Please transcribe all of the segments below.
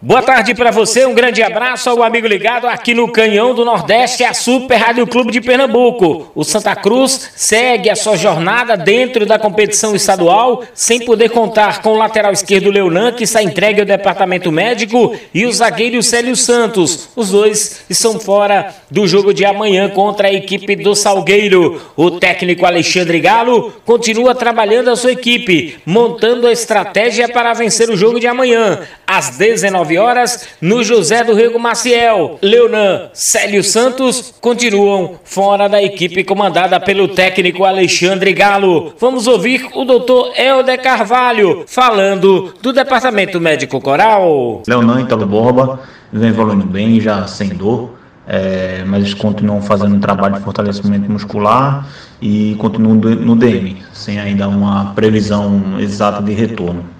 Boa tarde para você, um grande abraço ao amigo ligado aqui no Canhão do Nordeste, a Super Rádio Clube de Pernambuco. O Santa Cruz segue a sua jornada dentro da competição estadual, sem poder contar com o lateral esquerdo Leonan, que está entregue ao departamento médico, e o zagueiro Célio Santos. Os dois estão fora do jogo de amanhã contra a equipe do Salgueiro. O técnico Alexandre Galo continua trabalhando a sua equipe, montando a estratégia para vencer o jogo de amanhã, às 19 horas, no José do Rego Maciel. Leonan, Célio Santos continuam fora da equipe comandada pelo técnico Alexandre Galo. Vamos ouvir o doutor Helder Carvalho falando do Departamento Médico Coral. Leonan Italo Borba vem evoluindo bem, já sem dor. É, mas eles continuam fazendo um trabalho de fortalecimento muscular e continuam no DM, sem ainda uma previsão exata de retorno.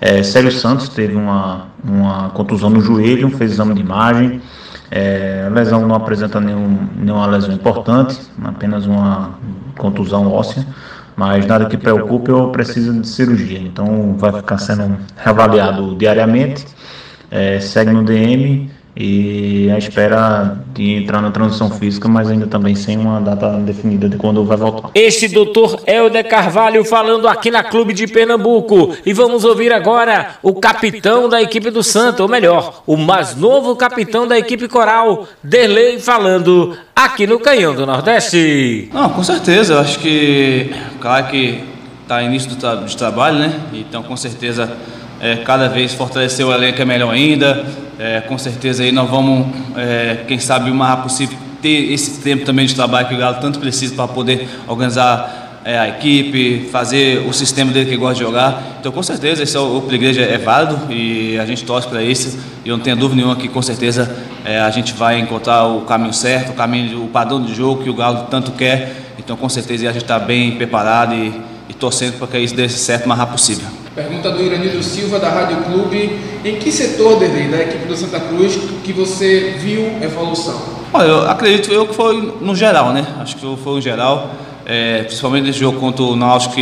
É, Célio Santos teve uma, uma contusão no joelho, fez exame de imagem. É, a lesão não apresenta nenhum, nenhuma lesão importante, apenas uma contusão óssea, mas nada que preocupe ou precisa de cirurgia. Então vai ficar sendo reavaliado diariamente, é, segue no DM e a espera de entrar na transição física, mas ainda também sem uma data definida de quando vai voltar. Este doutor Helder Carvalho falando aqui na Clube de Pernambuco. E vamos ouvir agora o capitão da equipe do Santa, ou melhor, o mais novo capitão da equipe coral, Derlei, falando aqui no Canhão do Nordeste. Não, com certeza, eu acho que, claro que está início do tra de trabalho, né? Então, com certeza, é, cada vez fortalecer o elenco é melhor ainda é, com certeza aí nós vamos, é, quem sabe o mais possível, ter esse tempo também de trabalho que o Galo tanto precisa para poder organizar é, a equipe, fazer o sistema dele que gosta de jogar. Então, com certeza, esse é o, o igreja é válido e a gente torce para isso. E eu não tenho dúvida nenhuma que, com certeza, é, a gente vai encontrar o caminho certo, o caminho, o padrão de jogo que o Galo tanto quer. Então, com certeza, a gente está bem preparado e, e torcendo para que isso dê certo o mais rápido possível. Pergunta do Iranildo Silva, da Rádio Clube. Em que setor, Derlei, da equipe do Santa Cruz, que você viu evolução? Olha, eu acredito eu que foi no geral, né? Acho que foi no geral. É, principalmente nesse jogo contra o Náutico,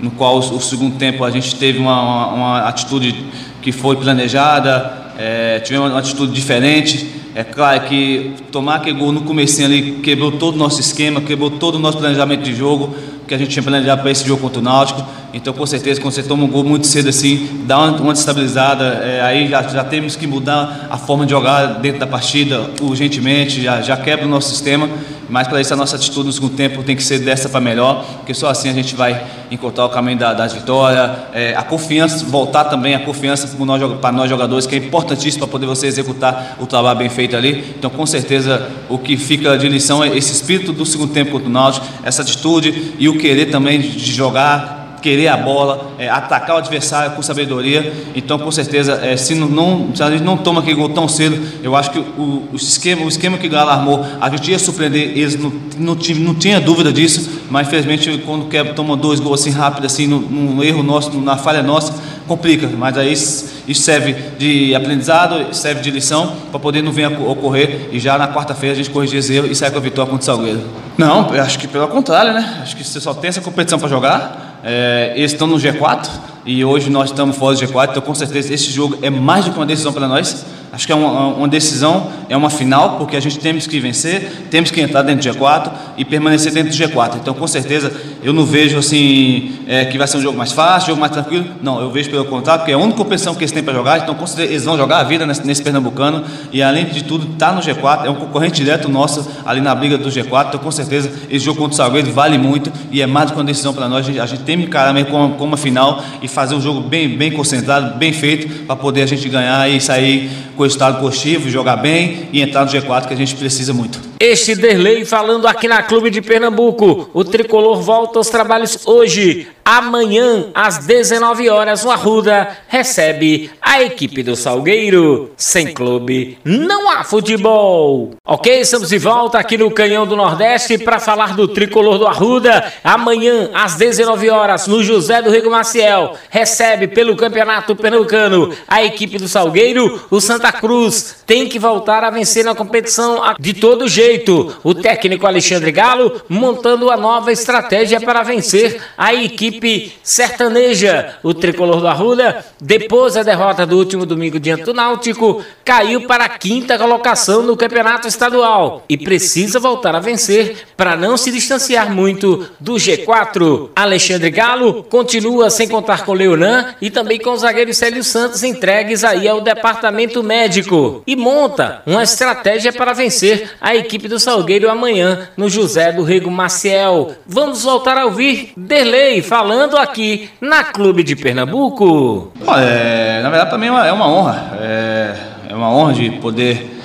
no qual o, o, segundo tempo a gente teve uma, uma, uma atitude que foi planejada, é, tivemos uma atitude diferente. É claro que tomar aquele gol no começo ali quebrou todo o nosso esquema, quebrou todo o nosso planejamento de jogo que a gente tinha planejado para esse jogo contra o Náutico. Então, com certeza, quando você toma um gol muito cedo assim, dá uma, destabilizada, é, aí já, já temos que mudar a forma de jogar dentro da partida urgentemente, já, já quebra o nosso sistema. Mas para isso a nossa atitude no segundo tempo tem que ser dessa para melhor, porque só assim a gente vai encontrar o caminho da, vitórias, é, a confiança, voltar também a confiança para nós, nós jogadores, que é importantíssimo para poder você executar o trabalho bem feito ali. Então, com certeza, o que fica de lição é esse espírito do segundo tempo contra o Náutico, essa atitude e o querer também de jogar querer a bola, é, atacar o adversário com sabedoria. Então, com certeza, é, se, não, não, se a gente não toma aquele gol tão cedo, eu acho que o, o esquema, o esquema que o Galo armou, a gente ia surpreender eles, não, não, não tinha dúvida disso, mas infelizmente quando quer toma dois gols assim rápido, assim, num, erro nosso, na falha nossa, complica. Mas aí isso serve de aprendizado, serve de lição para poder não vir ocorrer e já na quarta-feira a gente corrigir esse erro e sair com a vitória contra o Salgueiro. Não, acho que pelo contrário, né? Acho que você só tem essa competição para jogar. É, eles estão no G4 e hoje nós estamos fora do G4, então com certeza esse jogo é mais do que uma decisão para nós. Acho que é uma, uma, decisão, é uma final, porque a gente temos que vencer, temos que entrar dentro do G4 e permanecer dentro do G4. Então, com certeza, eu não vejo assim é, que vai ser um jogo mais fácil, jogo mais tranquilo. Não, eu vejo pelo contrário, porque é a única competição que eles têm para jogar. Então, com certeza, eles vão jogar a vida nesse, nesse Pernambucano e, além de tudo, está no G4. É um concorrente direto nosso ali na briga do G4. Então, com certeza, esse jogo contra o Salgueiro vale muito e é mais do que uma decisão para nós. A gente, a gente tem que encarar mesmo como, como uma final e fazer um jogo bem, bem concentrado, bem feito, para poder a gente ganhar e sair com o estado positivo, jogar bem e entrar no G4 que a gente precisa muito. Este Derlei falando aqui na Clube de Pernambuco. O tricolor volta aos trabalhos hoje. Amanhã, às 19 horas, o Arruda recebe a equipe do Salgueiro. Sem clube, não há futebol. Ok, estamos de volta aqui no Canhão do Nordeste para falar do tricolor do Arruda. Amanhã, às 19 horas, no José do Rego Maciel, recebe pelo Campeonato Pernambucano a equipe do Salgueiro. O Santa Cruz tem que voltar a vencer na competição de todo jeito jeito. O técnico Alexandre Galo montando a nova estratégia para vencer a equipe sertaneja. O tricolor do Arruda, depois da derrota do último domingo diante do Náutico, caiu para a quinta colocação no campeonato estadual e precisa voltar a vencer para não se distanciar muito do G4. Alexandre Galo continua sem contar com Leonan e também com o zagueiro Célio Santos entregues aí ao departamento médico e monta uma estratégia para vencer a equipe do Salgueiro amanhã no José do Rego Maciel. Vamos voltar a ouvir Derlei falando aqui na Clube de Pernambuco. É, na verdade também é uma honra, é, é uma honra de poder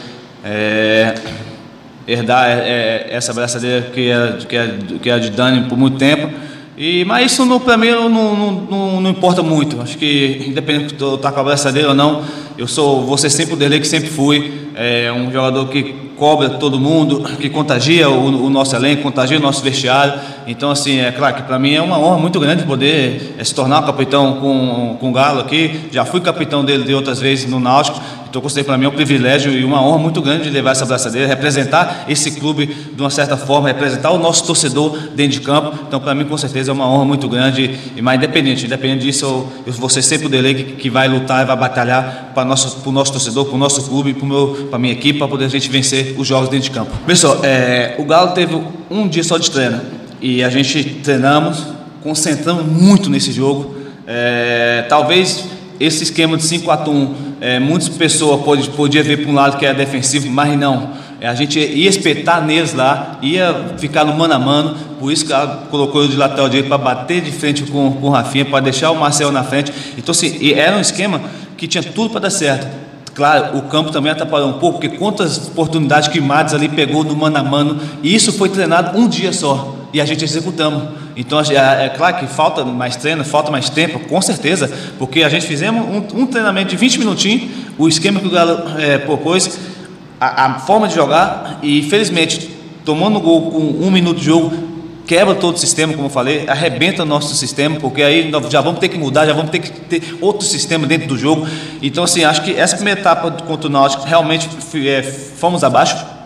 é, herdar é, é, essa braçadeira que era, que, era, que era de Dani por muito tempo. E, mas isso para mim não, não, não, não, importa muito. Acho que independente de eu estar com a braçadeira ou não, eu sou, vou ser sempre o Derlei que sempre fui. É um jogador que cobra todo mundo, que contagia o, o, nosso elenco, contagia o nosso vestiário. Então, assim, é claro que para mim é uma honra muito grande poder é, se tornar capitão com, com o Galo aqui. Já fui capitão dele de outras vezes no Náutico. Então, considerei para mim um privilégio e uma honra muito grande de levar essa braçadeira, representar esse clube de uma certa forma, representar o nosso torcedor dentro de campo. Então, para mim, com certeza, é uma honra muito grande. E mais independente, independente disso, eu, eu vou ser sempre o dele que, que vai lutar e vai batalhar para o nosso, nosso torcedor, para o nosso clube, para a minha equipe, para poder a gente vencer os jogos dentro de campo. Pessoal, é, o Galo teve um dia só de treino e a gente treinamos, concentramos muito nesse jogo. É, talvez esse esquema de 5-4-1, é, muitas pessoas pode, podiam ver para um lado que era defensivo, mas não. É, a gente ia espetar neles lá, ia ficar no mano a mano, por isso que ela colocou de lateral direito para bater de frente com, com o Rafinha, para deixar o Marcel na frente. Então, assim, era um esquema que tinha tudo para dar certo. Claro, o campo também atrapalhou um pouco, porque quantas oportunidades que Mads ali pegou no mano a mano, e isso foi treinado um dia só, e a gente executamos. Então, é, é claro que falta mais treino, falta mais tempo, com certeza, porque a gente fizemos um, um treinamento de 20 minutinhos, o esquema que o Galo é, propôs, a, a, forma de jogar, e infelizmente, tomando gol com um minuto de jogo, quebra todo o sistema, como eu falei, arrebenta o nosso sistema, porque aí já vamos ter que mudar, já vamos ter que ter outro sistema dentro do jogo. Então, assim, acho que essa primeira etapa contra o Náutico realmente é, fomos abaixo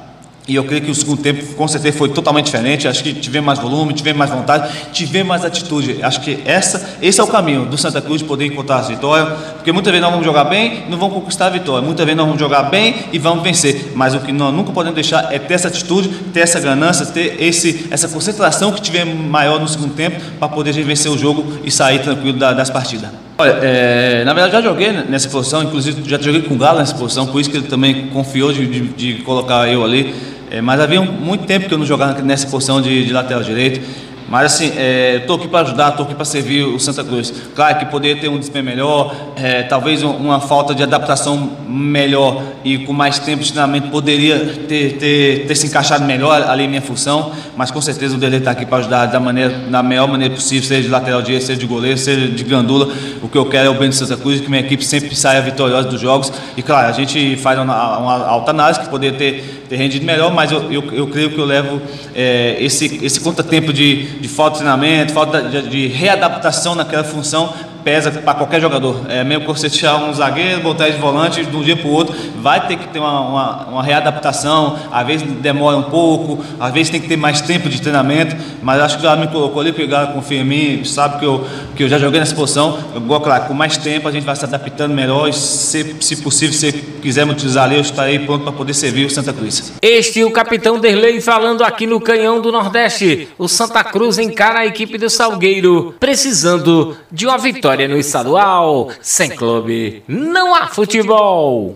e eu creio que o segundo tempo, com certeza, foi totalmente diferente. Acho que tivemos mais volume, tivemos mais vontade, tivemos mais atitude. Acho que essa, esse é o caminho do Santa Cruz de poder encontrar as vitórias. Porque muitas vezes nós vamos jogar bem não vamos conquistar a vitória. Muitas vezes nós vamos jogar bem e vamos vencer. Mas o que nós nunca podemos deixar é ter essa atitude, ter essa ganância, ter esse, essa concentração que tivemos maior no segundo tempo para poder vencer o jogo e sair tranquilo da, das partidas. Olha, é, na verdade já joguei nessa posição, inclusive já joguei com o Galo nessa posição, por isso que ele também confiou de, de, de colocar eu ali. É, mas havia muito tempo que eu não jogava nessa posição de, de lateral direito. Mas assim, estou é, aqui para ajudar, estou aqui para servir o Santa Cruz. Claro que poderia ter um desempenho melhor, é, talvez uma falta de adaptação melhor e com mais tempo de treinamento poderia ter, ter, ter se encaixado melhor ali em minha função, mas com certeza o Dele está aqui para ajudar da, maneira, da melhor maneira possível, seja de lateral direito, seja de goleiro, seja de gandula. O que eu quero é o bem de Santa Cruz, que minha equipe sempre saia vitoriosa dos jogos. E claro, a gente faz uma, uma alta análise que poderia ter, ter rendido melhor, mas eu, eu, eu creio que eu levo é, esse, esse contratempo de de falta de treinamento, falta de, de readaptação naquela função pesa para qualquer jogador. É mesmo que você tirar um zagueiro, botar de volante de um dia para o outro, vai ter que ter uma, uma, uma, readaptação. Às vezes demora um pouco, às vezes tem que ter mais tempo de treinamento. Mas acho que o me colocou ali, Galo confia em mim, sabe que eu, que eu já joguei nessa posição. Eu, claro, com mais tempo a gente vai se adaptando melhor e, se, se possível, se quisermos utilizar ali, eu estarei pronto para poder servir o Santa Cruz. Este é o capitão Derlei falando aqui no Canhão do Nordeste. O Santa Cruz encara a equipe do Salgueiro, precisando de uma vitória vitória no estadual. Sem clube, não há futebol.